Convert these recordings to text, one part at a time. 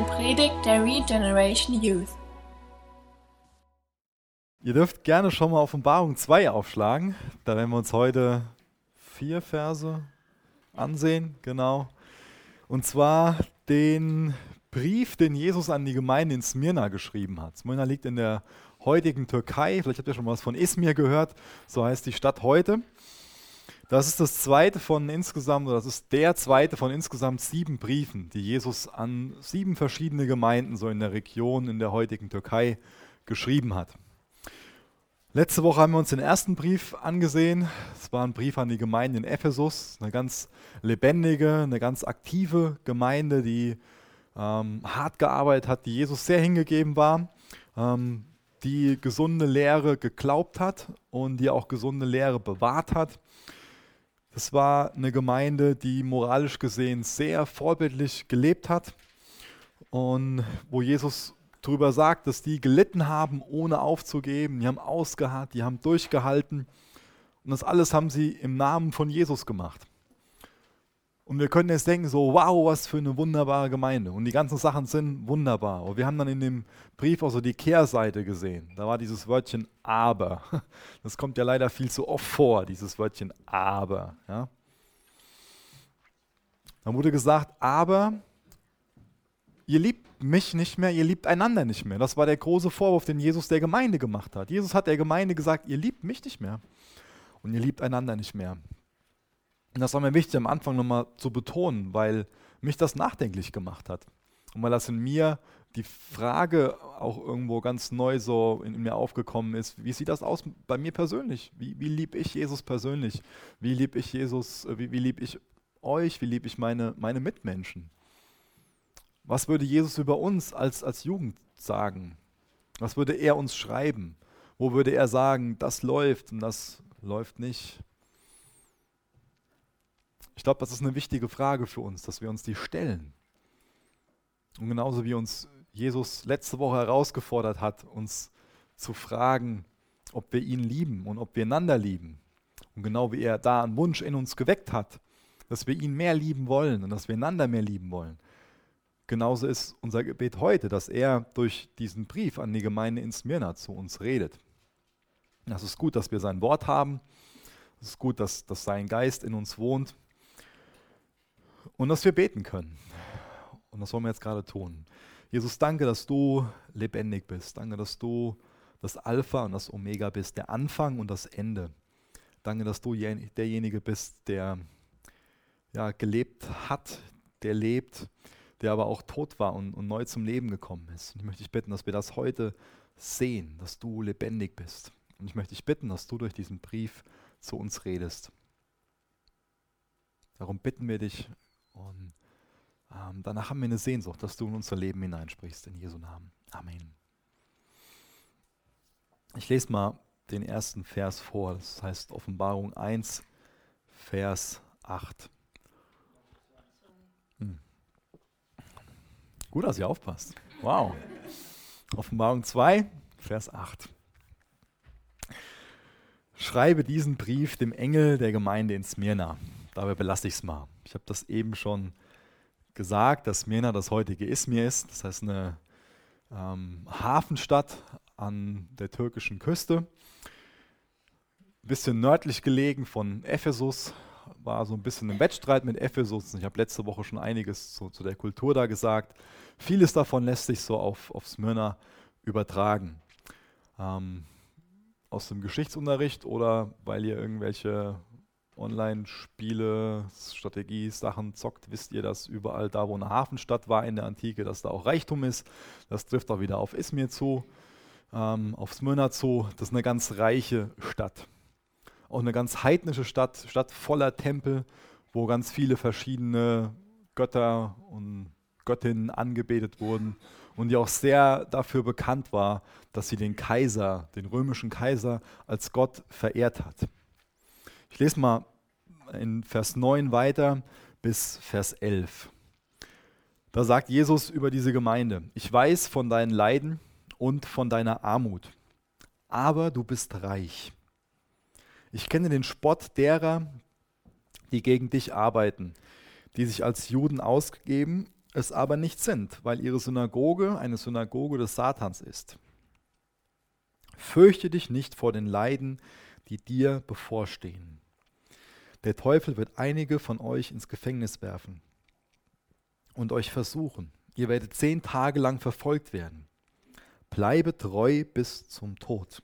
eine Predigt der Regeneration Youth. Ihr dürft gerne schon mal Offenbarung 2 aufschlagen. Da werden wir uns heute vier Verse ansehen, genau. Und zwar den Brief, den Jesus an die Gemeinde in Smyrna geschrieben hat. Smyrna liegt in der heutigen Türkei. Vielleicht habt ihr schon mal was von Izmir gehört. So heißt die Stadt heute. Das ist das zweite von insgesamt, oder das ist der zweite von insgesamt sieben Briefen, die Jesus an sieben verschiedene Gemeinden so in der Region in der heutigen Türkei geschrieben hat. Letzte Woche haben wir uns den ersten Brief angesehen. Es war ein Brief an die Gemeinde in Ephesus, eine ganz lebendige, eine ganz aktive Gemeinde, die ähm, hart gearbeitet hat, die Jesus sehr hingegeben war, ähm, die gesunde Lehre geglaubt hat und die auch gesunde Lehre bewahrt hat das war eine Gemeinde, die moralisch gesehen sehr vorbildlich gelebt hat und wo Jesus darüber sagt, dass die gelitten haben, ohne aufzugeben. Die haben ausgeharrt, die haben durchgehalten und das alles haben sie im Namen von Jesus gemacht. Und wir können jetzt denken, so, wow, was für eine wunderbare Gemeinde. Und die ganzen Sachen sind wunderbar. Und wir haben dann in dem Brief auch so die Kehrseite gesehen. Da war dieses Wörtchen aber. Das kommt ja leider viel zu oft vor, dieses Wörtchen aber. Ja. Da wurde gesagt, aber ihr liebt mich nicht mehr, ihr liebt einander nicht mehr. Das war der große Vorwurf, den Jesus der Gemeinde gemacht hat. Jesus hat der Gemeinde gesagt, ihr liebt mich nicht mehr und ihr liebt einander nicht mehr. Und das war mir wichtig am Anfang nochmal zu betonen, weil mich das nachdenklich gemacht hat. Und weil das in mir die Frage auch irgendwo ganz neu so in, mir aufgekommen ist, wie sieht das aus bei mir persönlich? Wie, wie liebe ich Jesus persönlich? Wie liebe ich Jesus, äh, wie, wie liebe ich euch? Wie liebe ich meine, meine Mitmenschen? Was würde Jesus über uns als, als Jugend sagen? Was würde er uns schreiben? Wo würde er sagen, das läuft und das läuft nicht? Ich glaube, das ist eine wichtige Frage für uns, dass wir uns die stellen. Und genauso wie uns Jesus letzte Woche herausgefordert hat, uns zu fragen, ob wir ihn lieben und ob wir einander lieben. Und genau wie er da einen Wunsch in uns geweckt hat, dass wir ihn mehr lieben wollen und dass wir einander mehr lieben wollen. Genauso ist unser Gebet heute, dass er durch diesen Brief an die Gemeinde in Smyrna zu uns redet. Das ist gut, dass wir sein Wort haben. Es ist gut, dass, dass sein Geist in uns wohnt. Und dass wir beten können. Und das wollen wir jetzt gerade tun. Jesus, danke, dass du lebendig bist. Danke, dass du das Alpha und das Omega bist, der Anfang und das Ende. Danke, dass du derjenige bist, der ja, gelebt hat, der lebt, der aber auch tot war und, und neu zum Leben gekommen ist. Und ich möchte dich bitten, dass wir das heute sehen, dass du lebendig bist. Und ich möchte dich bitten, dass du durch diesen Brief zu uns redest. Darum bitten wir dich, und ähm, danach haben wir eine Sehnsucht, dass du in unser Leben hineinsprichst, in Jesu Namen. Amen. Ich lese mal den ersten Vers vor, das heißt Offenbarung 1, Vers 8. Hm. Gut, dass ihr aufpasst. Wow. Offenbarung 2, Vers 8. Schreibe diesen Brief dem Engel der Gemeinde in Smyrna dabei belasse ich es mal. Ich habe das eben schon gesagt, dass Smyrna das heutige Izmir ist. Das heißt eine ähm, Hafenstadt an der türkischen Küste. Ein bisschen nördlich gelegen von Ephesus, war so ein bisschen im Wettstreit mit Ephesus. Ich habe letzte Woche schon einiges zu, zu, der Kultur da gesagt. Vieles davon lässt sich so auf, auf Smyrna übertragen. Ähm, aus dem Geschichtsunterricht oder weil ihr irgendwelche Online-Spiele, Strategie-Sachen zockt, wisst ihr, dass überall da, wo eine Hafenstadt war in der Antike, dass da auch Reichtum ist. Das trifft auch wieder auf Izmir zu, ähm, auf Smyrna zu. Das ist eine ganz reiche Stadt. Auch eine ganz heidnische Stadt, Stadt voller Tempel, wo ganz viele verschiedene Götter und Göttinnen angebetet wurden und die auch sehr dafür bekannt war, dass sie den Kaiser, den römischen Kaiser, als Gott verehrt hat. Ich lese mal in Vers 9 weiter bis Vers 11. Da sagt Jesus über diese Gemeinde, ich weiß von deinen Leiden und von deiner Armut, aber du bist reich. Ich kenne den Spott derer, die gegen dich arbeiten, die sich als Juden ausgeben es aber nicht sind, weil ihre Synagoge eine Synagoge des Satans ist. Fürchte dich nicht vor den Leiden, die dir bevorstehen. Der Teufel wird einige von euch ins Gefängnis werfen und euch versuchen. Ihr werdet zehn Tage lang verfolgt werden. Bleibe treu bis zum Tod.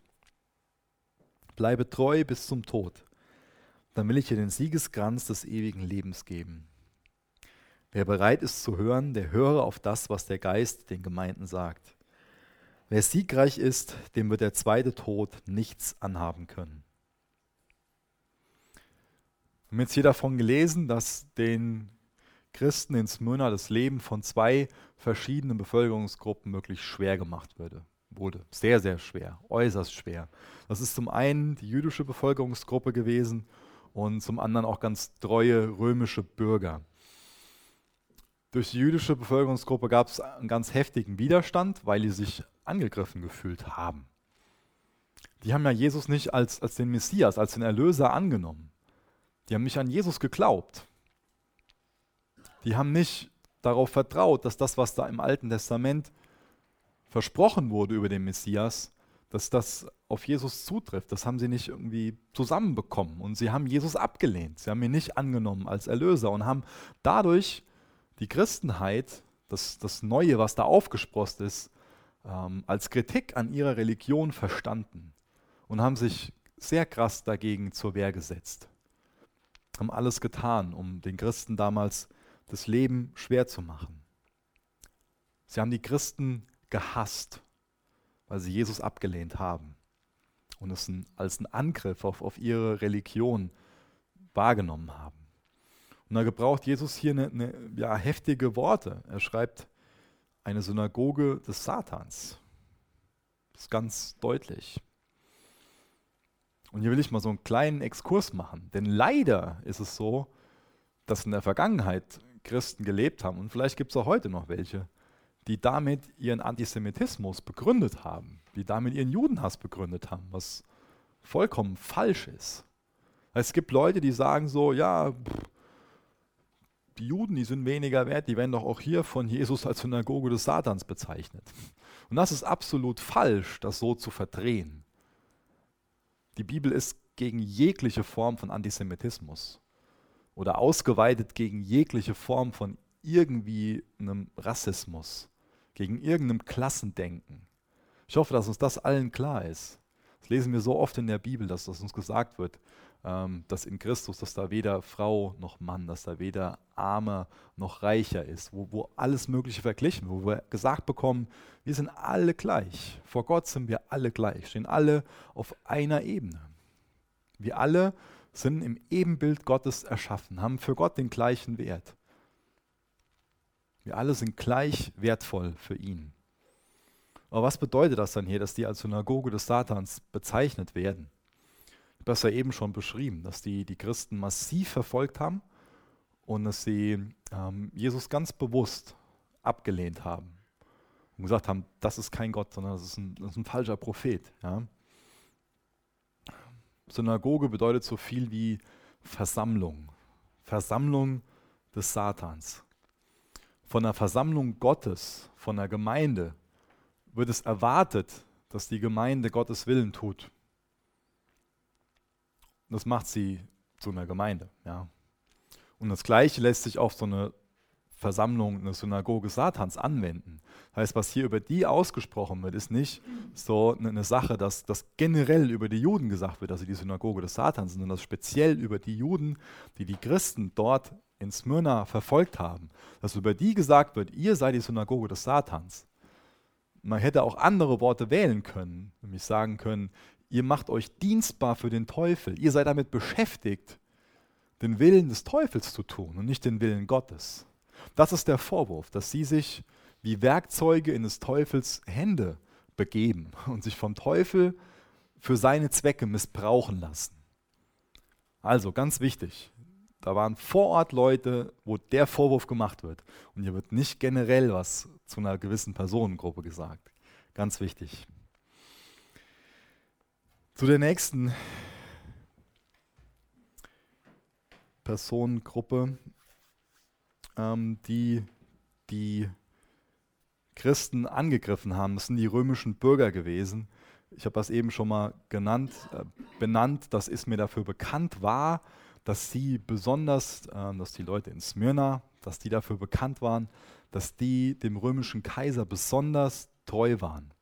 Bleibe treu bis zum Tod. Dann will ich dir den Siegeskranz des ewigen Lebens geben. Wer bereit ist zu hören, der höre auf das, was der Geist den Gemeinden sagt. Wer siegreich ist, dem wird der zweite Tod nichts anhaben können. Wir haben jetzt hier davon gelesen, dass den Christen in Smyrna das Leben von zwei verschiedenen Bevölkerungsgruppen wirklich schwer gemacht würde, wurde. Sehr, sehr schwer, äußerst schwer. Das ist zum einen die jüdische Bevölkerungsgruppe gewesen und zum anderen auch ganz treue römische Bürger. Durch die jüdische Bevölkerungsgruppe gab es einen ganz heftigen Widerstand, weil sie sich angegriffen gefühlt haben. Die haben ja Jesus nicht als, als den Messias, als den Erlöser angenommen. Die haben nicht an Jesus geglaubt. Die haben nicht darauf vertraut, dass das, was da im Alten Testament versprochen wurde über den Messias, dass das auf Jesus zutrifft. Das haben sie nicht irgendwie zusammenbekommen. Und sie haben Jesus abgelehnt. Sie haben ihn nicht angenommen als Erlöser und haben dadurch die Christenheit, das, das Neue, was da aufgesprost ist, ähm, als Kritik an ihrer Religion verstanden und haben sich sehr krass dagegen zur Wehr gesetzt. Haben alles getan, um den Christen damals das Leben schwer zu machen. Sie haben die Christen gehasst, weil sie Jesus abgelehnt haben und es als einen Angriff auf, auf ihre Religion wahrgenommen haben. Und da gebraucht Jesus hier eine, eine ja, heftige Worte. Er schreibt, eine Synagoge des Satans. Das ist ganz deutlich. Und hier will ich mal so einen kleinen Exkurs machen. Denn leider ist es so, dass in der Vergangenheit Christen gelebt haben, und vielleicht gibt es auch heute noch welche, die damit ihren Antisemitismus begründet haben, die damit ihren Judenhass begründet haben, was vollkommen falsch ist. Es gibt Leute, die sagen so, ja, pff, die Juden, die sind weniger wert, die werden doch auch hier von Jesus als Synagoge des Satans bezeichnet. Und das ist absolut falsch, das so zu verdrehen. Die Bibel ist gegen jegliche Form von Antisemitismus oder ausgeweitet gegen jegliche Form von irgendwie einem Rassismus, gegen irgendeinem Klassendenken. Ich hoffe, dass uns das allen klar ist. Das lesen wir so oft in der Bibel, dass das uns gesagt wird ähm, dass in Christus, dass da weder Frau noch Mann, dass da weder armer noch reicher ist, wo, wo alles Mögliche verglichen, wo wir gesagt bekommen, wir sind alle gleich. Vor Gott sind wir alle gleich, stehen alle auf einer Ebene. Wir alle sind im Ebenbild Gottes erschaffen, haben für Gott den gleichen Wert. Wir alle sind gleich wertvoll für ihn. Aber was bedeutet das dann hier, dass die als Synagoge des Satans bezeichnet werden? Ja eben schon beschrieben, dass die, die Christen massiv verfolgt haben und dass sie ähm, Jesus ganz bewusst abgelehnt haben und gesagt haben, das ist kein Gott, sondern das ist ein, das ist ein falscher Prophet. Ja. Synagoge bedeutet so viel wie Versammlung, Versammlung des Satans. Von der Versammlung Gottes, von der Gemeinde, wird es erwartet, dass die Gemeinde Gottes Willen tut. Das macht sie zu einer Gemeinde. Ja. Und das Gleiche lässt sich auf so eine Versammlung, eine Synagoge Satans anwenden. Das heißt, was hier über die ausgesprochen wird, ist nicht so eine Sache, dass das generell über die Juden gesagt wird, dass sie die Synagoge des Satans sind, sondern dass speziell über die Juden, die die Christen dort in Smyrna verfolgt haben, dass über die gesagt wird, ihr seid die Synagoge des Satans. Man hätte auch andere Worte wählen können, nämlich sagen können, ihr macht euch dienstbar für den Teufel. Ihr seid damit beschäftigt, den Willen des Teufels zu tun und nicht den Willen Gottes. Das ist der Vorwurf, dass sie sich wie Werkzeuge in des Teufels Hände begeben und sich vom Teufel für seine Zwecke missbrauchen lassen. Also ganz wichtig, da waren vor Ort Leute, wo der Vorwurf gemacht wird. Und hier wird nicht generell was zu einer gewissen Personengruppe gesagt. Ganz wichtig. Zu der nächsten Personengruppe, ähm, die die Christen angegriffen haben. Das sind die römischen Bürger gewesen. Ich habe das eben schon mal genannt, äh, benannt. Das ist mir dafür bekannt war, dass sie besonders, äh, dass die Leute in Smyrna, dass die dafür bekannt waren, dass die dem römischen Kaiser besonders treu waren.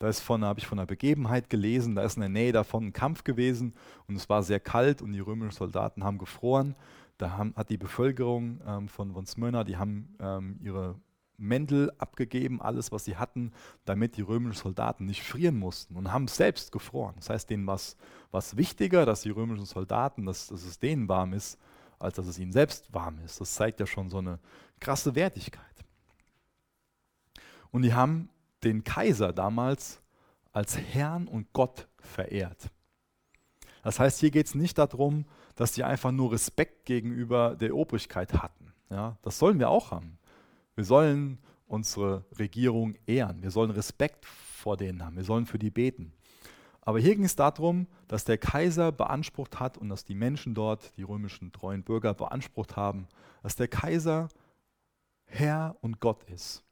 Da ist von, habe ich von einer Begebenheit gelesen, da ist in der Nähe davon ein Kampf gewesen und es war sehr kalt und die römischen Soldaten haben gefroren. Da haben, hat die Bevölkerung ähm, von, von Smyrna, die haben ähm, ihre Mäntel abgegeben, alles, was sie hatten, damit die römischen Soldaten nicht frieren mussten und haben selbst gefroren. Das heißt, denen war es wichtiger, dass die römischen Soldaten, dass, dass es denen warm ist, als dass es ihnen selbst warm ist. Das zeigt ja schon so eine krasse Wertigkeit. Und die haben den Kaiser damals als Herrn und Gott verehrt. Das heißt, hier geht es nicht darum, dass die einfach nur Respekt gegenüber der Obrigkeit hatten. Ja, das sollen wir auch haben. Wir sollen unsere Regierung ehren. Wir sollen Respekt vor denen haben. Wir sollen für die beten. Aber hier ging es darum, dass der Kaiser beansprucht hat und dass die Menschen dort, die römischen treuen Bürger, beansprucht haben, dass der Kaiser Herr und Gott ist.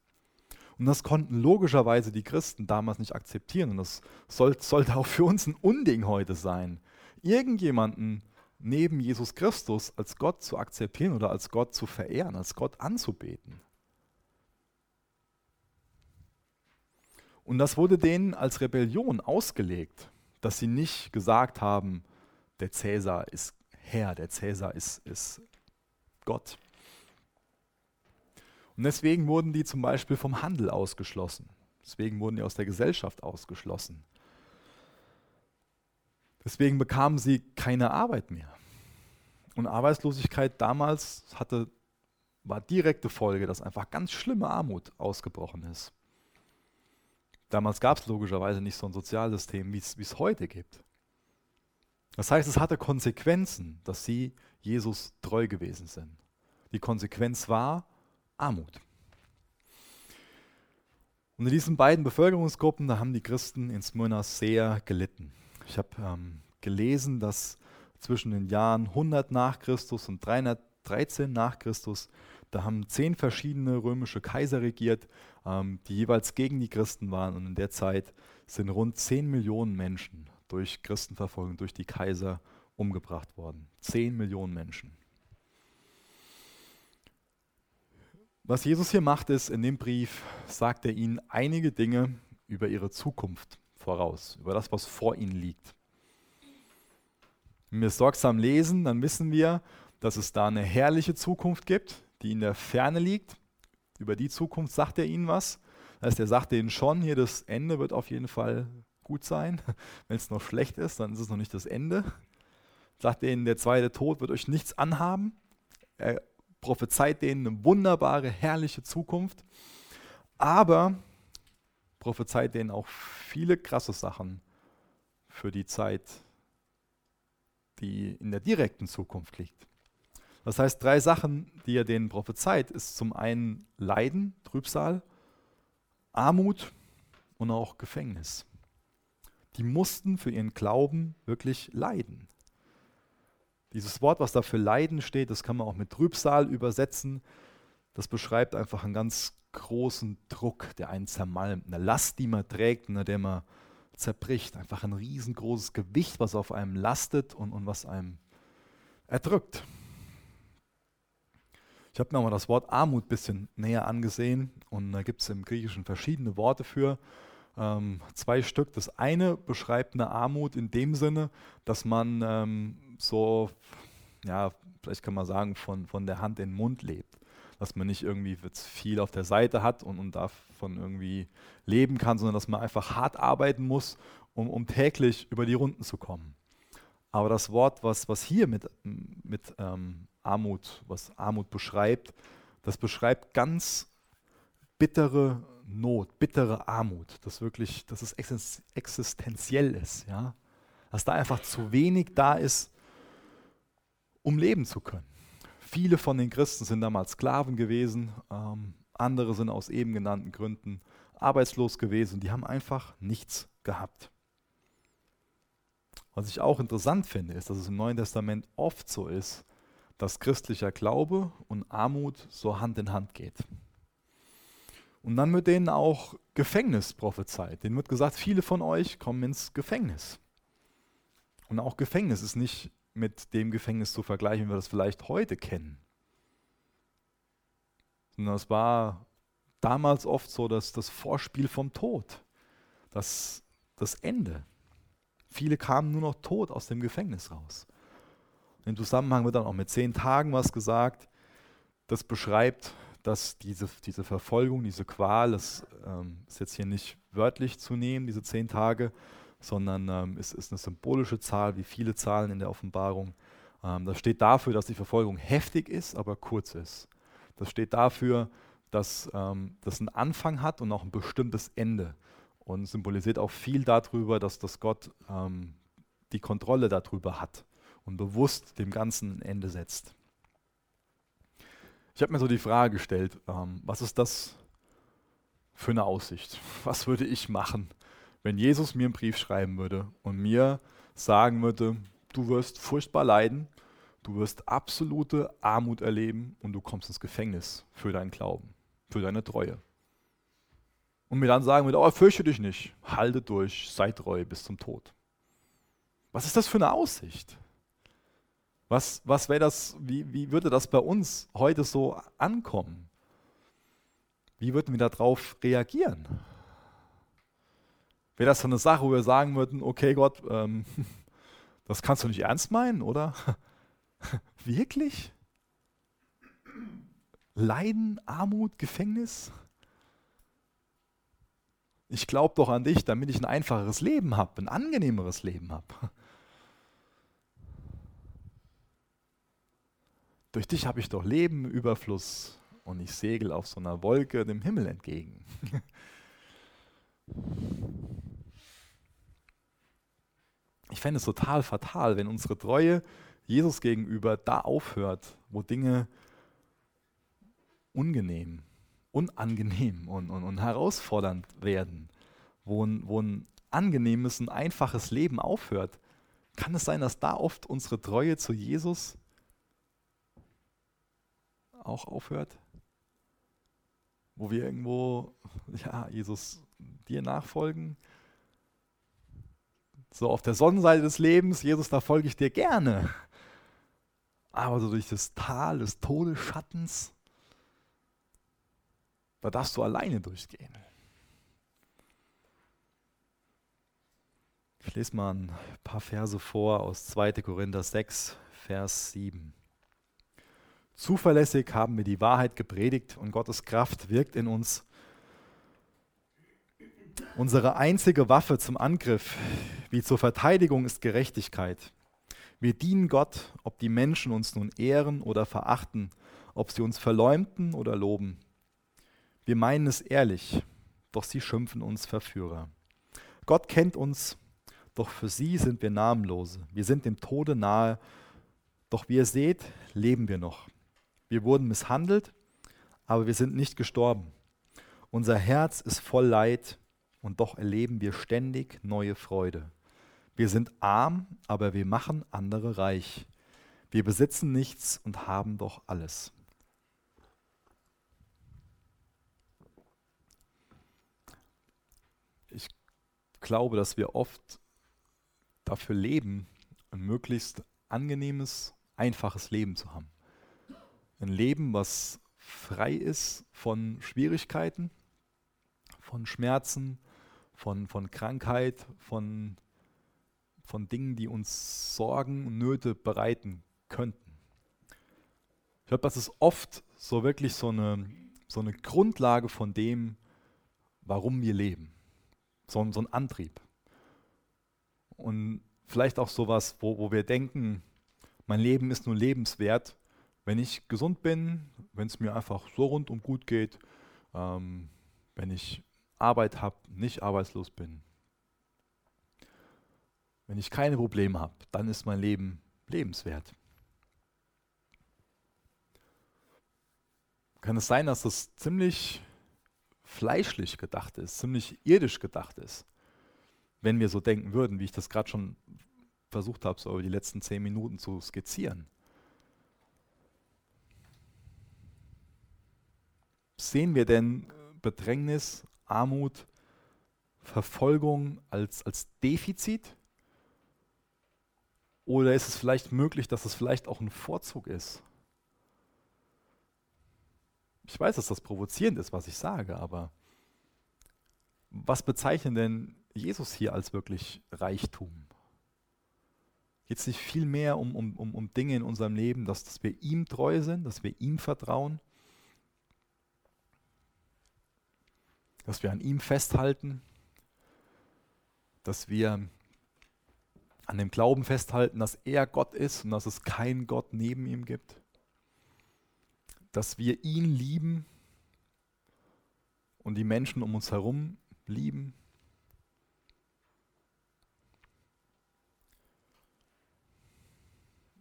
Und das konnten logischerweise die Christen damals nicht akzeptieren. Und das soll, sollte auch für uns ein Unding heute sein. Irgendjemanden neben Jesus Christus als Gott zu akzeptieren oder als Gott zu verehren, als Gott anzubeten. Und das wurde denen als Rebellion ausgelegt, dass sie nicht gesagt haben, der Cäsar ist Herr, der Cäsar ist, ist Gott. Und deswegen wurden die zum Beispiel vom Handel ausgeschlossen. Deswegen wurden die aus der Gesellschaft ausgeschlossen. Deswegen bekamen sie keine Arbeit mehr. Und Arbeitslosigkeit damals hatte, war direkte Folge, dass einfach ganz schlimme Armut ausgebrochen ist. Damals gab es logischerweise nicht so ein Sozialsystem, wie es heute gibt. Das heißt, es hatte Konsequenzen, dass sie Jesus treu gewesen sind. Die Konsequenz war Armut. Und in diesen beiden Bevölkerungsgruppen, da haben die Christen in Smyrna sehr gelitten. Ich habe ähm, gelesen, dass zwischen den Jahren 100 nach Christus und 313 nach Christus da haben zehn verschiedene römische Kaiser regiert, ähm, die jeweils gegen die Christen waren. Und in der Zeit sind rund zehn Millionen Menschen durch Christenverfolgung, durch die Kaiser umgebracht worden. Zehn Millionen Menschen. Was Jesus hier macht, ist, in dem Brief sagt er ihnen einige Dinge über ihre Zukunft voraus, über das, was vor ihnen liegt. Wenn wir es sorgsam lesen, dann wissen wir, dass es da eine herrliche Zukunft gibt, die in der Ferne liegt. Über die Zukunft sagt er ihnen was. Das heißt, er sagt ihnen schon, hier das Ende wird auf jeden Fall gut sein. Wenn es noch schlecht ist, dann ist es noch nicht das Ende. Sagt ihnen, der zweite Tod wird euch nichts anhaben. Er prophezeit denen eine wunderbare, herrliche Zukunft. Aber prophezeit denen auch viele krasse Sachen für die Zeit, die in der direkten Zukunft liegt. Das heißt, drei Sachen, die er denen prophezeit, ist zum einen Leiden, Trübsal, Armut und auch Gefängnis. Die mussten für ihren Glauben wirklich leiden. Dieses Wort, was da für Leiden steht, das kann man auch mit Trübsal übersetzen. Das beschreibt einfach einen ganz großen Druck, der einen zermalmt, eine Last, die man trägt, unter der man zerbricht. Einfach ein riesengroßes Gewicht, was auf einem lastet und, und was einem erdrückt. Ich habe mir mal das Wort Armut ein bisschen näher angesehen und da gibt es im Griechischen verschiedene Worte für. Ähm, zwei Stück. Das eine beschreibt eine Armut in dem Sinne, dass man ähm, so, ja, vielleicht kann man sagen, von, von der Hand in den Mund lebt. Dass man nicht irgendwie viel auf der Seite hat und, und davon irgendwie leben kann, sondern dass man einfach hart arbeiten muss, um, um täglich über die Runden zu kommen. Aber das Wort, was, was hier mit, mit ähm, Armut, was Armut beschreibt, das beschreibt ganz bittere Not, bittere Armut, das wirklich, dass es existenziell ist, ja, dass da einfach zu wenig da ist, um leben zu können. Viele von den Christen sind damals Sklaven gewesen, ähm, andere sind aus eben genannten Gründen arbeitslos gewesen, die haben einfach nichts gehabt. Was ich auch interessant finde, ist, dass es im Neuen Testament oft so ist, dass christlicher Glaube und Armut so Hand in Hand geht. Und dann wird denen auch Gefängnis prophezeit. Denen wird gesagt, viele von euch kommen ins Gefängnis. Und auch Gefängnis ist nicht mit dem Gefängnis zu vergleichen, wie wir das vielleicht heute kennen. Sondern es war damals oft so, dass das Vorspiel vom Tod, das, das Ende. Viele kamen nur noch tot aus dem Gefängnis raus. Im Zusammenhang wird dann auch mit zehn Tagen was gesagt, das beschreibt, dass diese, diese Verfolgung, diese Qual, das ähm, ist jetzt hier nicht wörtlich zu nehmen, diese zehn Tage, sondern ähm, es ist eine symbolische Zahl, wie viele Zahlen in der Offenbarung. Ähm, das steht dafür, dass die Verfolgung heftig ist, aber kurz ist. Das steht dafür, dass ähm, das einen Anfang hat und auch ein bestimmtes Ende. Und symbolisiert auch viel darüber, dass das Gott ähm, die Kontrolle darüber hat und bewusst dem Ganzen ein Ende setzt. Ich habe mir so die Frage gestellt, ähm, was ist das für eine Aussicht? Was würde ich machen, wenn Jesus mir einen Brief schreiben würde und mir sagen würde, du wirst furchtbar leiden, du wirst absolute Armut erleben und du kommst ins Gefängnis für deinen Glauben, für deine Treue. Und mir dann sagen würde, oh, fürchte dich nicht, halte durch, sei treu bis zum Tod. Was ist das für eine Aussicht? Was, was wäre das, wie, wie würde das bei uns heute so ankommen? Wie würden wir darauf reagieren? Wäre das so eine Sache, wo wir sagen würden, okay Gott, ähm, das kannst du nicht ernst meinen, oder? Wirklich? Leiden, Armut, Gefängnis? Ich glaube doch an dich, damit ich ein einfacheres Leben habe, ein angenehmeres Leben habe. Durch dich habe ich doch Leben, Überfluss und ich segel auf so einer Wolke dem Himmel entgegen. Ich fände es total fatal, wenn unsere Treue Jesus gegenüber da aufhört, wo Dinge ungenehm, unangenehm und, und, und herausfordernd werden, wo ein, wo ein angenehmes, ein einfaches Leben aufhört. Kann es sein, dass da oft unsere Treue zu Jesus auch aufhört? Wo wir irgendwo, ja, Jesus, dir nachfolgen? So auf der Sonnenseite des Lebens, Jesus, da folge ich dir gerne. Aber so durch das Tal des Todesschattens, da darfst du alleine durchgehen. Ich lese mal ein paar Verse vor aus 2. Korinther 6, Vers 7. Zuverlässig haben wir die Wahrheit gepredigt und Gottes Kraft wirkt in uns. Unsere einzige Waffe zum Angriff wie zur Verteidigung ist Gerechtigkeit. Wir dienen Gott, ob die Menschen uns nun ehren oder verachten, ob sie uns verleumden oder loben. Wir meinen es ehrlich, doch sie schimpfen uns Verführer. Gott kennt uns, doch für sie sind wir namenlose. Wir sind dem Tode nahe, doch wie ihr seht, leben wir noch. Wir wurden misshandelt, aber wir sind nicht gestorben. Unser Herz ist voll Leid und doch erleben wir ständig neue Freude. Wir sind arm, aber wir machen andere reich. Wir besitzen nichts und haben doch alles. Ich glaube, dass wir oft dafür leben, ein möglichst angenehmes, einfaches Leben zu haben. Ein Leben, was frei ist von Schwierigkeiten, von Schmerzen, von, von Krankheit, von, von Dingen, die uns Sorgen und Nöte bereiten könnten. Ich glaube, das ist oft so wirklich so eine, so eine Grundlage von dem, warum wir leben. So, so ein Antrieb. Und vielleicht auch sowas, wo, wo wir denken, mein Leben ist nur lebenswert, wenn ich gesund bin, wenn es mir einfach so rundum gut geht, ähm, wenn ich Arbeit habe, nicht arbeitslos bin, wenn ich keine Probleme habe, dann ist mein Leben lebenswert. Kann es sein, dass das ziemlich fleischlich gedacht ist, ziemlich irdisch gedacht ist, wenn wir so denken würden, wie ich das gerade schon versucht habe, so über die letzten zehn Minuten zu skizzieren. Sehen wir denn Bedrängnis, Armut, Verfolgung als, als Defizit? Oder ist es vielleicht möglich, dass es vielleicht auch ein Vorzug ist? Ich weiß, dass das provozierend ist, was ich sage, aber was bezeichnet denn Jesus hier als wirklich Reichtum? Geht es nicht viel mehr um, um, um, um Dinge in unserem Leben, dass, dass wir ihm treu sind, dass wir ihm vertrauen, dass wir an ihm festhalten, dass wir an dem Glauben festhalten, dass er Gott ist und dass es keinen Gott neben ihm gibt, dass wir ihn lieben und die Menschen um uns herum lieben.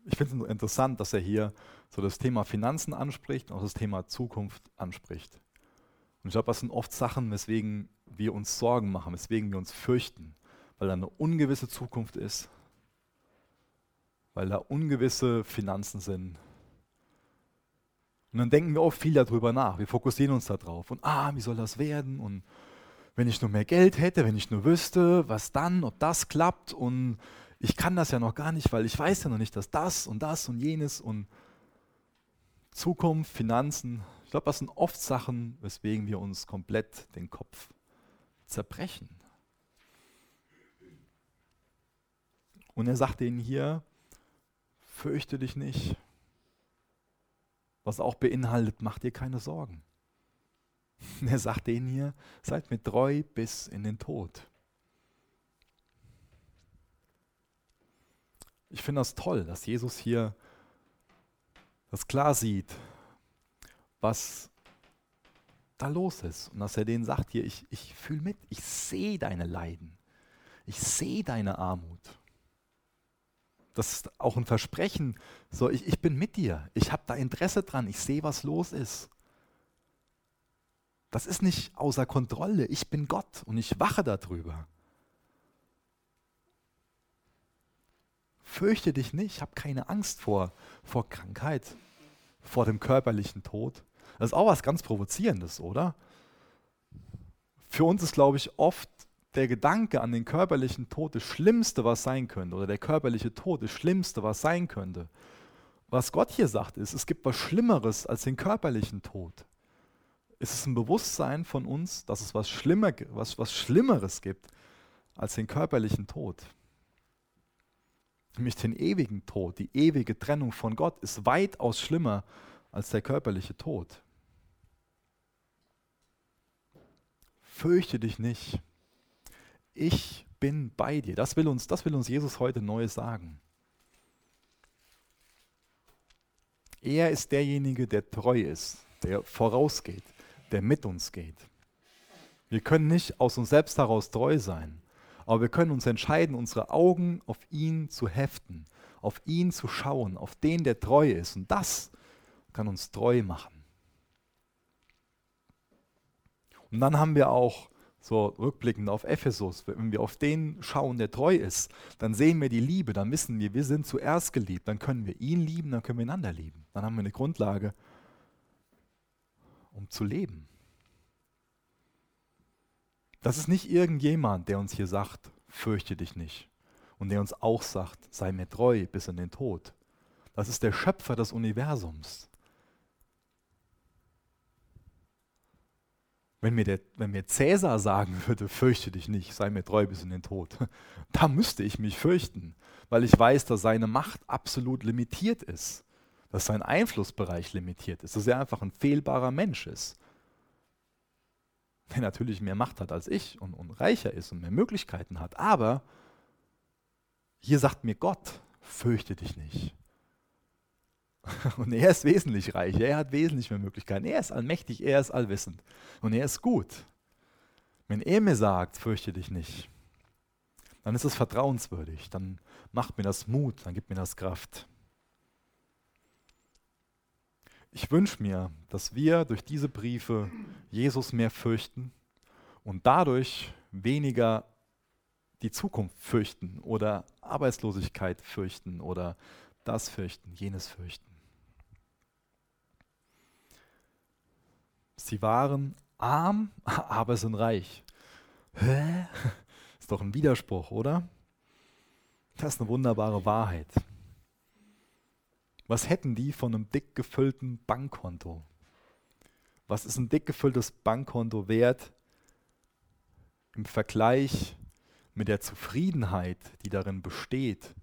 Ich finde es interessant, dass er hier so das Thema Finanzen anspricht und auch das Thema Zukunft anspricht. Und ich glaube, das sind oft Sachen, weswegen wir uns Sorgen machen, weswegen wir uns fürchten, weil da eine ungewisse Zukunft ist, weil da ungewisse Finanzen sind. Und dann denken wir oft viel darüber nach. Wir fokussieren uns darauf. Und ah, wie soll das werden? Und wenn ich nur mehr Geld hätte, wenn ich nur wüsste, was dann, ob das klappt. Und ich kann das ja noch gar nicht, weil ich weiß ja noch nicht, dass das und das und jenes und Zukunft, Finanzen. Ich glaube, das sind oft Sachen, weswegen wir uns komplett den Kopf zerbrechen. Und er sagt ihnen hier, fürchte dich nicht. Was auch beinhaltet, mach dir keine Sorgen. Er sagt denen hier, seid mir treu bis in den Tod. Ich finde das toll, dass Jesus hier das klar sieht, was da los ist. Und dass er denen sagt hier, ich, ich fühle mit, ich sehe deine Leiden, ich sehe deine Armut. Das ist auch ein Versprechen. So, ich, ich bin mit dir. Ich habe da Interesse dran. Ich sehe, was los ist. Das ist nicht außer Kontrolle. Ich bin Gott und ich wache darüber. Fürchte dich nicht. Hab keine Angst vor, vor Krankheit, vor dem körperlichen Tod. Das ist auch was ganz Provozierendes, oder? Für uns ist, glaube ich, oft der Gedanke an den körperlichen Tod das Schlimmste, was sein könnte, oder der körperliche Tod das Schlimmste, was sein könnte. Was Gott hier sagt, ist, es gibt was Schlimmeres als den körperlichen Tod. Es ist ein Bewusstsein von uns, dass es was, Schlimmer, was, was Schlimmeres gibt als den körperlichen Tod. Nämlich den ewigen Tod, die ewige Trennung von Gott ist weitaus schlimmer als der körperliche Tod. Fürchte dich nicht ich bin bei dir. Das will uns, das will uns Jesus heute neu sagen. Er ist derjenige, der treu ist, der vorausgeht, der mit uns geht. Wir können nicht aus uns selbst heraus treu sein, aber wir können uns entscheiden, unsere Augen auf ihn zu heften, auf ihn zu schauen, auf den, der treu ist. Und das kann uns treu machen. Und dann haben wir auch so rückblickend auf Ephesus, wenn wir auf den schauen, der treu ist, dann sehen wir die Liebe, dann wissen wir, wir sind zuerst geliebt, dann können wir ihn lieben, dann können wir einander lieben. Dann haben wir eine Grundlage, um zu leben. Das ist nicht irgendjemand, der uns hier sagt, fürchte dich nicht. Und der uns auch sagt, sei mir treu bis in den Tod. Das ist der Schöpfer des Universums. Wenn mir, der, wenn mir Cäsar sagen würde, fürchte dich nicht, sei mir treu bis in den Tod, da müsste ich mich fürchten, weil ich weiß, dass seine Macht absolut limitiert ist, dass sein Einflussbereich limitiert ist, dass er einfach ein fehlbarer Mensch ist, der natürlich mehr Macht hat als ich und, und reicher ist und mehr Möglichkeiten hat. Aber hier sagt mir Gott, fürchte dich nicht. Und er ist wesentlich reicher, er hat wesentlich mehr Möglichkeiten. Er ist allmächtig, er ist allwissend und er ist gut. Wenn er mir sagt, fürchte dich nicht, dann ist es vertrauenswürdig, dann macht mir das Mut, dann gibt mir das Kraft. Ich wünsche mir, dass wir durch diese Briefe Jesus mehr fürchten und dadurch weniger die Zukunft fürchten oder Arbeitslosigkeit fürchten oder das fürchten, jenes fürchten. Sie waren arm, aber sind reich. Hä? Ist doch ein Widerspruch, oder? Das ist eine wunderbare Wahrheit. Was hätten die von einem dick gefüllten Bankkonto? Was ist ein dick gefülltes Bankkonto wert im Vergleich mit der Zufriedenheit, die darin besteht,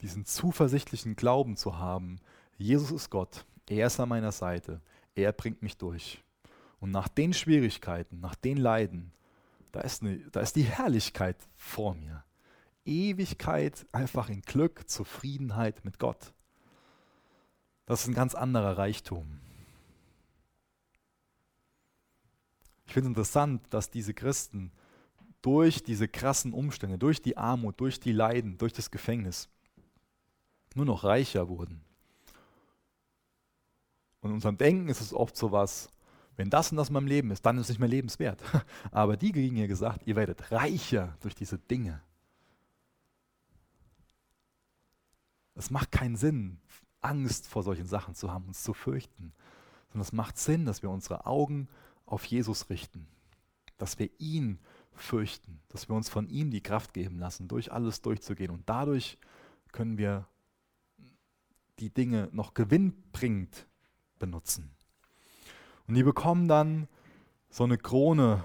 diesen zuversichtlichen Glauben zu haben, Jesus ist Gott, er ist an meiner Seite, er bringt mich durch. Und nach den Schwierigkeiten, nach den Leiden, da ist, eine, da ist die Herrlichkeit vor mir. Ewigkeit einfach in Glück, Zufriedenheit mit Gott. Das ist ein ganz anderer Reichtum. Ich finde es interessant, dass diese Christen durch diese krassen Umstände, durch die Armut, durch die Leiden, durch das Gefängnis nur noch reicher wurden. Und in unserem Denken ist es oft so was, wenn das und das in meinem Leben ist, dann ist es nicht mehr lebenswert. Aber die kriegen ihr gesagt, ihr werdet reicher durch diese Dinge. Es macht keinen Sinn, Angst vor solchen Sachen zu haben, uns zu fürchten, sondern es macht Sinn, dass wir unsere Augen auf Jesus richten, dass wir ihn fürchten, dass wir uns von ihm die Kraft geben lassen, durch alles durchzugehen. Und dadurch können wir die Dinge noch gewinnbringend benutzen. Und die bekommen dann so eine Krone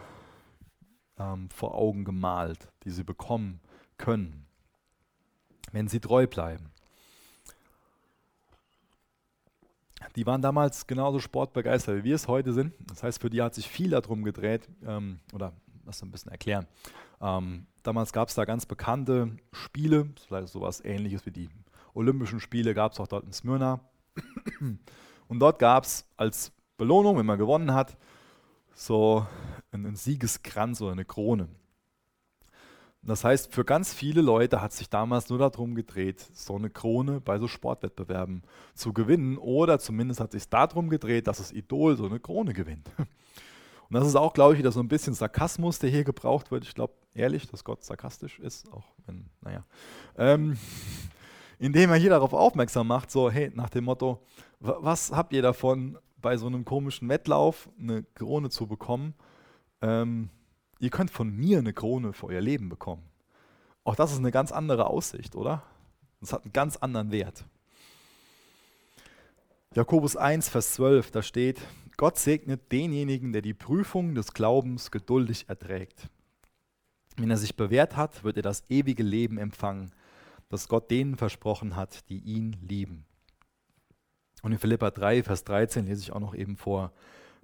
ähm, vor Augen gemalt, die sie bekommen können, wenn sie treu bleiben. Die waren damals genauso sportbegeistert, wie wir es heute sind. Das heißt, für die hat sich viel darum gedreht, ähm, oder lass ein bisschen erklären. Ähm, damals gab es da ganz bekannte Spiele, vielleicht sowas ähnliches wie die Olympischen Spiele, gab es auch dort in Smyrna. Und dort gab es als Belohnung, wenn man gewonnen hat, so einen Siegeskranz oder eine Krone. Das heißt, für ganz viele Leute hat sich damals nur darum gedreht, so eine Krone bei so Sportwettbewerben zu gewinnen. Oder zumindest hat sich darum gedreht, dass das Idol so eine Krone gewinnt. Und das ist auch, glaube ich, wieder so ein bisschen Sarkasmus, der hier gebraucht wird. Ich glaube ehrlich, dass Gott sarkastisch ist, auch wenn, naja. Ähm, indem er hier darauf aufmerksam macht, so, hey, nach dem Motto, was habt ihr davon, bei so einem komischen Wettlauf eine Krone zu bekommen? Ähm, ihr könnt von mir eine Krone für euer Leben bekommen. Auch das ist eine ganz andere Aussicht, oder? Das hat einen ganz anderen Wert. Jakobus 1, Vers 12, da steht, Gott segnet denjenigen, der die Prüfung des Glaubens geduldig erträgt. Wenn er sich bewährt hat, wird er das ewige Leben empfangen, das Gott denen versprochen hat, die ihn lieben. Und in Philippa 3, Vers 13 lese ich auch noch eben vor,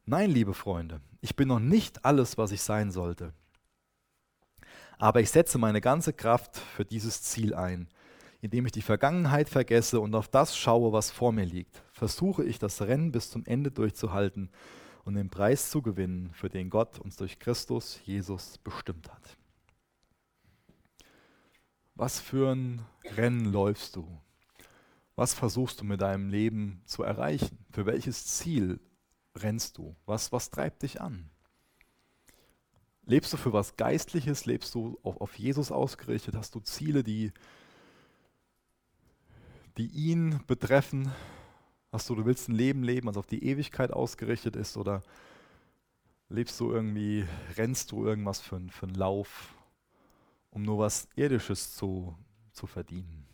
Nein, liebe Freunde, ich bin noch nicht alles, was ich sein sollte. Aber ich setze meine ganze Kraft für dieses Ziel ein. Indem ich die Vergangenheit vergesse und auf das schaue, was vor mir liegt, versuche ich das Rennen bis zum Ende durchzuhalten und den Preis zu gewinnen, für den Gott uns durch Christus Jesus bestimmt hat. Was für ein Rennen läufst du? Was versuchst du mit deinem Leben zu erreichen? Für welches Ziel rennst du? Was, was treibt dich an? Lebst du für was Geistliches? Lebst du auf, auf Jesus ausgerichtet? Hast du Ziele, die, die ihn betreffen? Hast du, du willst ein Leben leben, das auf die Ewigkeit ausgerichtet ist? Oder lebst du irgendwie, rennst du irgendwas für, für einen Lauf, um nur was Irdisches zu, zu verdienen?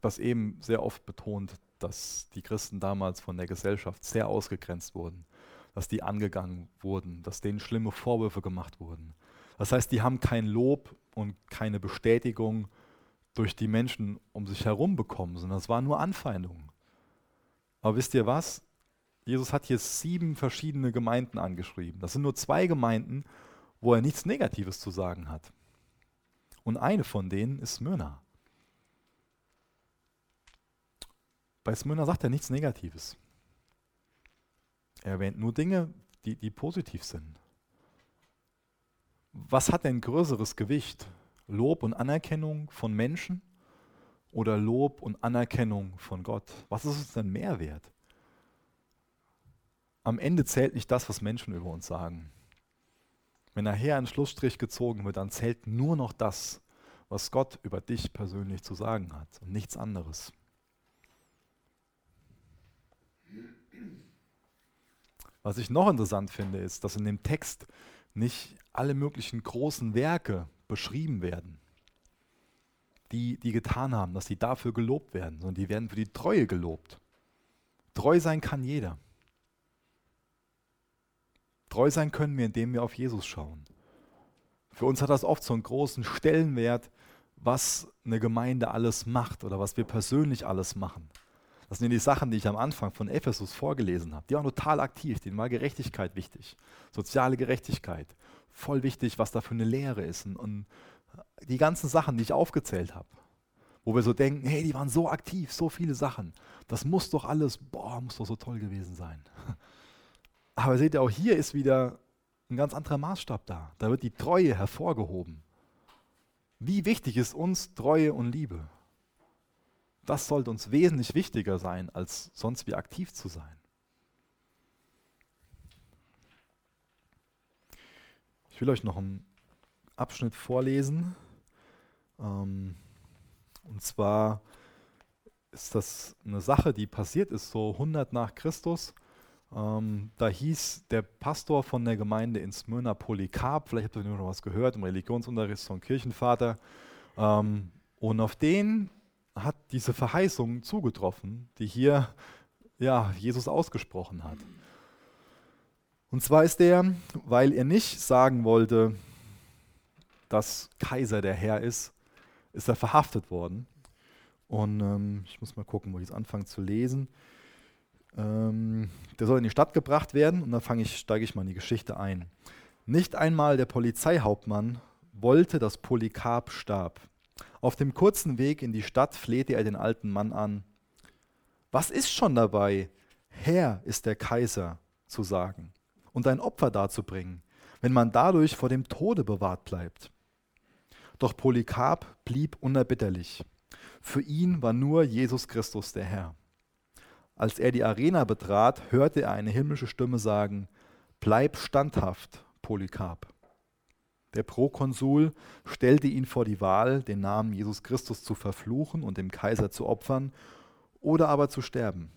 Das eben sehr oft betont, dass die Christen damals von der Gesellschaft sehr ausgegrenzt wurden, dass die angegangen wurden, dass denen schlimme Vorwürfe gemacht wurden. Das heißt, die haben kein Lob und keine Bestätigung durch die Menschen um sich herum bekommen, sondern es war nur Anfeindung. Aber wisst ihr was? Jesus hat hier sieben verschiedene Gemeinden angeschrieben. Das sind nur zwei Gemeinden, wo er nichts Negatives zu sagen hat. Und eine von denen ist Smyrna. Bei Smyrna sagt er nichts Negatives. Er erwähnt nur Dinge, die, die positiv sind. Was hat denn größeres Gewicht? Lob und Anerkennung von Menschen oder Lob und Anerkennung von Gott? Was ist uns denn mehr wert? Am Ende zählt nicht das, was Menschen über uns sagen. Wenn nachher ein Schlussstrich gezogen wird, dann zählt nur noch das, was Gott über dich persönlich zu sagen hat und nichts anderes. Was ich noch interessant finde, ist, dass in dem Text nicht alle möglichen großen Werke beschrieben werden, die die getan haben, dass sie dafür gelobt werden, sondern die werden für die Treue gelobt. Treu sein kann jeder. Treu sein können wir, indem wir auf Jesus schauen. Für uns hat das oft so einen großen Stellenwert, was eine Gemeinde alles macht oder was wir persönlich alles machen. Das sind die Sachen, die ich am Anfang von Ephesus vorgelesen habe. Die waren total aktiv, denen war Gerechtigkeit wichtig, soziale Gerechtigkeit. Voll wichtig, was da für eine Lehre ist. Und, und die ganzen Sachen, die ich aufgezählt habe, wo wir so denken, hey, die waren so aktiv, so viele Sachen. Das muss doch alles, boah, muss doch so toll gewesen sein. Aber seht ihr, auch hier ist wieder ein ganz anderer Maßstab da. Da wird die Treue hervorgehoben. Wie wichtig ist uns Treue und Liebe? Das sollte uns wesentlich wichtiger sein, als sonst wie aktiv zu sein. Ich will euch noch einen Abschnitt vorlesen. Ähm, und zwar ist das eine Sache, die passiert ist, so 100 nach Christus. Ähm, da hieß der Pastor von der Gemeinde in Smyrna Polycarp, vielleicht habt ihr noch was gehört im Religionsunterricht von Kirchenvater. Ähm, und auf den hat diese Verheißung zugetroffen, die hier ja, Jesus ausgesprochen hat. Und zwar ist er, weil er nicht sagen wollte, dass Kaiser der Herr ist, ist er verhaftet worden. Und ähm, ich muss mal gucken, wo ich jetzt anfange zu lesen. Ähm, der soll in die Stadt gebracht werden und dann ich, steige ich mal in die Geschichte ein. Nicht einmal der Polizeihauptmann wollte, dass Polycarp starb. Auf dem kurzen Weg in die Stadt flehte er den alten Mann an. Was ist schon dabei, Herr ist der Kaiser zu sagen und ein Opfer darzubringen, wenn man dadurch vor dem Tode bewahrt bleibt? Doch Polycarp blieb unerbitterlich. Für ihn war nur Jesus Christus der Herr. Als er die Arena betrat, hörte er eine himmlische Stimme sagen, Bleib standhaft, Polycarp. Der Prokonsul stellte ihn vor die Wahl, den Namen Jesus Christus zu verfluchen und dem Kaiser zu opfern oder aber zu sterben.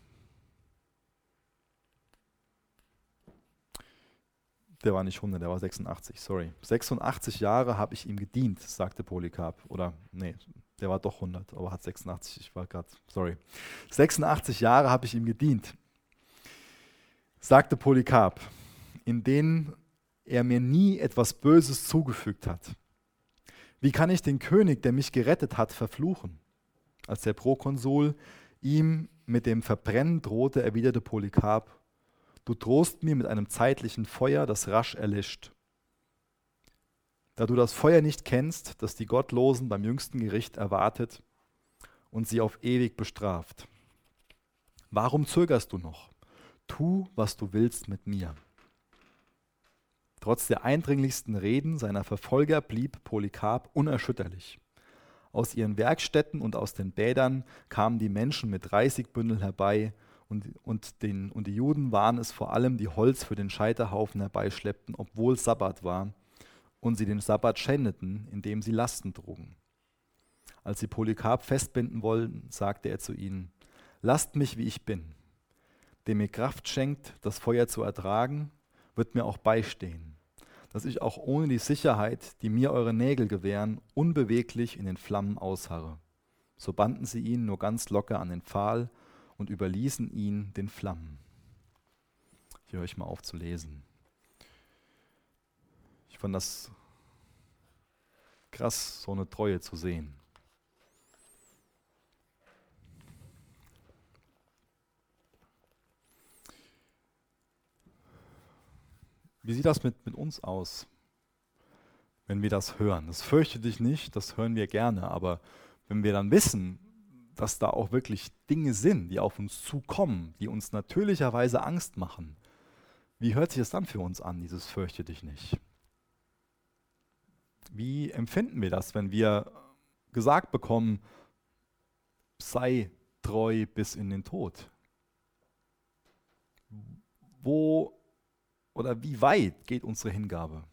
Der war nicht 100, der war 86, sorry. 86 Jahre habe ich ihm gedient, sagte Polycarp. Oder, nee, der war doch 100, aber hat 86, ich war gerade, sorry. 86 Jahre habe ich ihm gedient, sagte Polycarp, in denen er mir nie etwas Böses zugefügt hat. Wie kann ich den König, der mich gerettet hat, verfluchen? Als der Prokonsul ihm mit dem Verbrennen drohte, erwiderte Polycarp, du drohst mir mit einem zeitlichen Feuer, das rasch erlischt. Da du das Feuer nicht kennst, das die Gottlosen beim jüngsten Gericht erwartet und sie auf ewig bestraft. Warum zögerst du noch? Tu, was du willst mit mir. Trotz der eindringlichsten Reden seiner Verfolger blieb Polycarp unerschütterlich. Aus ihren Werkstätten und aus den Bädern kamen die Menschen mit Reisigbündeln herbei, und, und, den, und die Juden waren es vor allem, die Holz für den Scheiterhaufen herbeischleppten, obwohl Sabbat war und sie den Sabbat schändeten, indem sie Lasten trugen. Als sie Polycarp festbinden wollten, sagte er zu ihnen, Lasst mich, wie ich bin. Dem mir Kraft schenkt, das Feuer zu ertragen, wird mir auch beistehen, dass ich auch ohne die Sicherheit, die mir eure Nägel gewähren, unbeweglich in den Flammen ausharre. So banden sie ihn nur ganz locker an den Pfahl und überließen ihn den Flammen. Hier höre ich mal auf zu lesen. Ich fand das krass, so eine Treue zu sehen. Wie sieht das mit, mit uns aus, wenn wir das hören? Das fürchte dich nicht, das hören wir gerne, aber wenn wir dann wissen, dass da auch wirklich Dinge sind, die auf uns zukommen, die uns natürlicherweise Angst machen, wie hört sich das dann für uns an, dieses fürchte dich nicht? Wie empfinden wir das, wenn wir gesagt bekommen, sei treu bis in den Tod? Wo oder wie weit geht unsere Hingabe?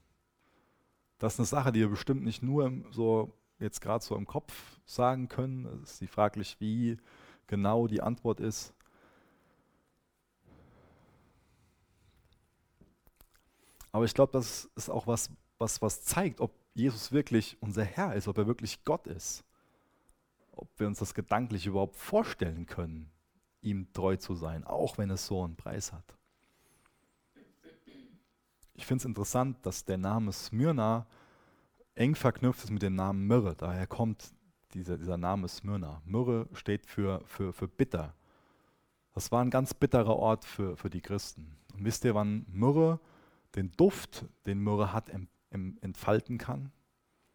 Das ist eine Sache, die wir bestimmt nicht nur so jetzt gerade so im Kopf sagen können. Es ist die fraglich, wie genau die Antwort ist. Aber ich glaube, das ist auch was, was, was zeigt, ob Jesus wirklich unser Herr ist, ob er wirklich Gott ist. Ob wir uns das gedanklich überhaupt vorstellen können, ihm treu zu sein, auch wenn es so einen Preis hat. Ich finde es interessant, dass der Name Smyrna eng verknüpft ist mit dem Namen Myrrhe. Daher kommt dieser, dieser Name Smyrna. Myrrhe steht für, für, für bitter. Das war ein ganz bitterer Ort für, für die Christen. Und wisst ihr, wann Myrrhe den Duft, den Myrrhe hat, em, em, entfalten kann?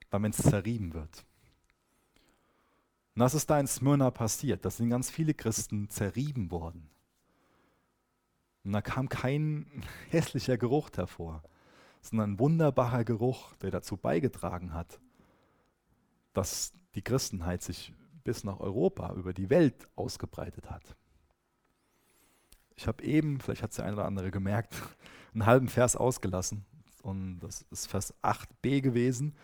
Wann es zerrieben wird. Und das ist da in Smyrna passiert. Da sind ganz viele Christen zerrieben worden. Und da kam kein hässlicher Geruch hervor, sondern ein wunderbarer Geruch, der dazu beigetragen hat, dass die Christenheit sich bis nach Europa, über die Welt ausgebreitet hat. Ich habe eben, vielleicht hat es der eine oder andere gemerkt, einen halben Vers ausgelassen. Und das ist Vers 8b gewesen.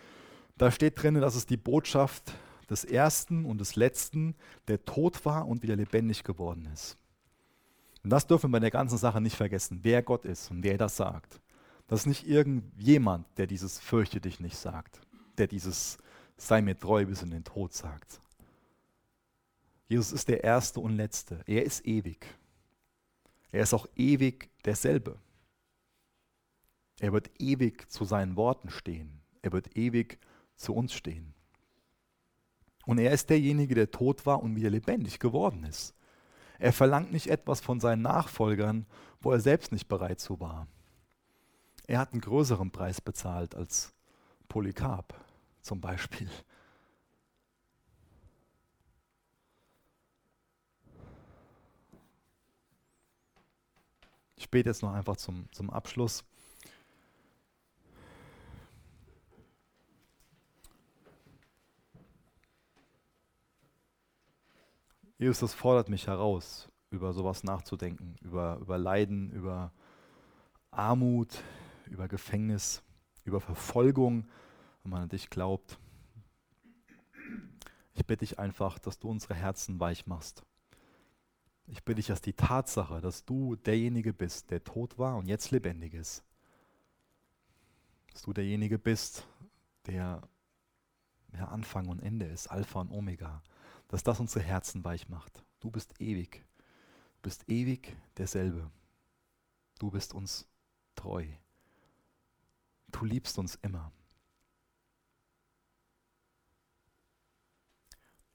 Da steht drin, dass es die Botschaft des Ersten und des Letzten, der tot war und wieder lebendig geworden ist. Und das dürfen wir bei der ganzen Sache nicht vergessen, wer Gott ist und wer das sagt. Das ist nicht irgendjemand, der dieses Fürchte dich nicht sagt, der dieses sei mir treu bis in den Tod sagt. Jesus ist der Erste und Letzte. Er ist ewig. Er ist auch ewig derselbe. Er wird ewig zu seinen Worten stehen. Er wird ewig zu uns stehen. Und er ist derjenige, der tot war und wieder lebendig geworden ist. Er verlangt nicht etwas von seinen Nachfolgern, wo er selbst nicht bereit zu war. Er hat einen größeren Preis bezahlt als Polycarp zum Beispiel. Ich bete jetzt noch einfach zum, zum Abschluss. Jesus, das fordert mich heraus, über sowas nachzudenken, über, über Leiden, über Armut, über Gefängnis, über Verfolgung, wenn man an dich glaubt. Ich bitte dich einfach, dass du unsere Herzen weich machst. Ich bitte dich, dass die Tatsache, dass du derjenige bist, der tot war und jetzt lebendig ist, dass du derjenige bist, der, der Anfang und Ende ist, Alpha und Omega, dass das unsere Herzen weich macht. Du bist ewig. Du bist ewig derselbe. Du bist uns treu. Du liebst uns immer.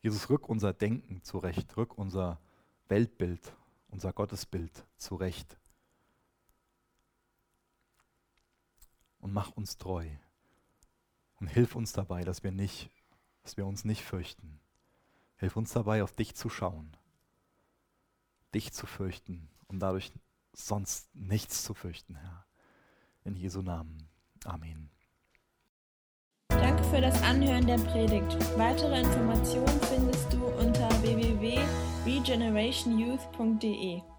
Jesus, rück unser Denken zurecht, rück unser Weltbild, unser Gottesbild zurecht. Und mach uns treu. Und hilf uns dabei, dass wir, nicht, dass wir uns nicht fürchten. Hilf uns dabei, auf dich zu schauen, dich zu fürchten und dadurch sonst nichts zu fürchten, Herr. In Jesu Namen. Amen. Danke für das Anhören der Predigt. Weitere Informationen findest du unter www.regenerationyouth.de.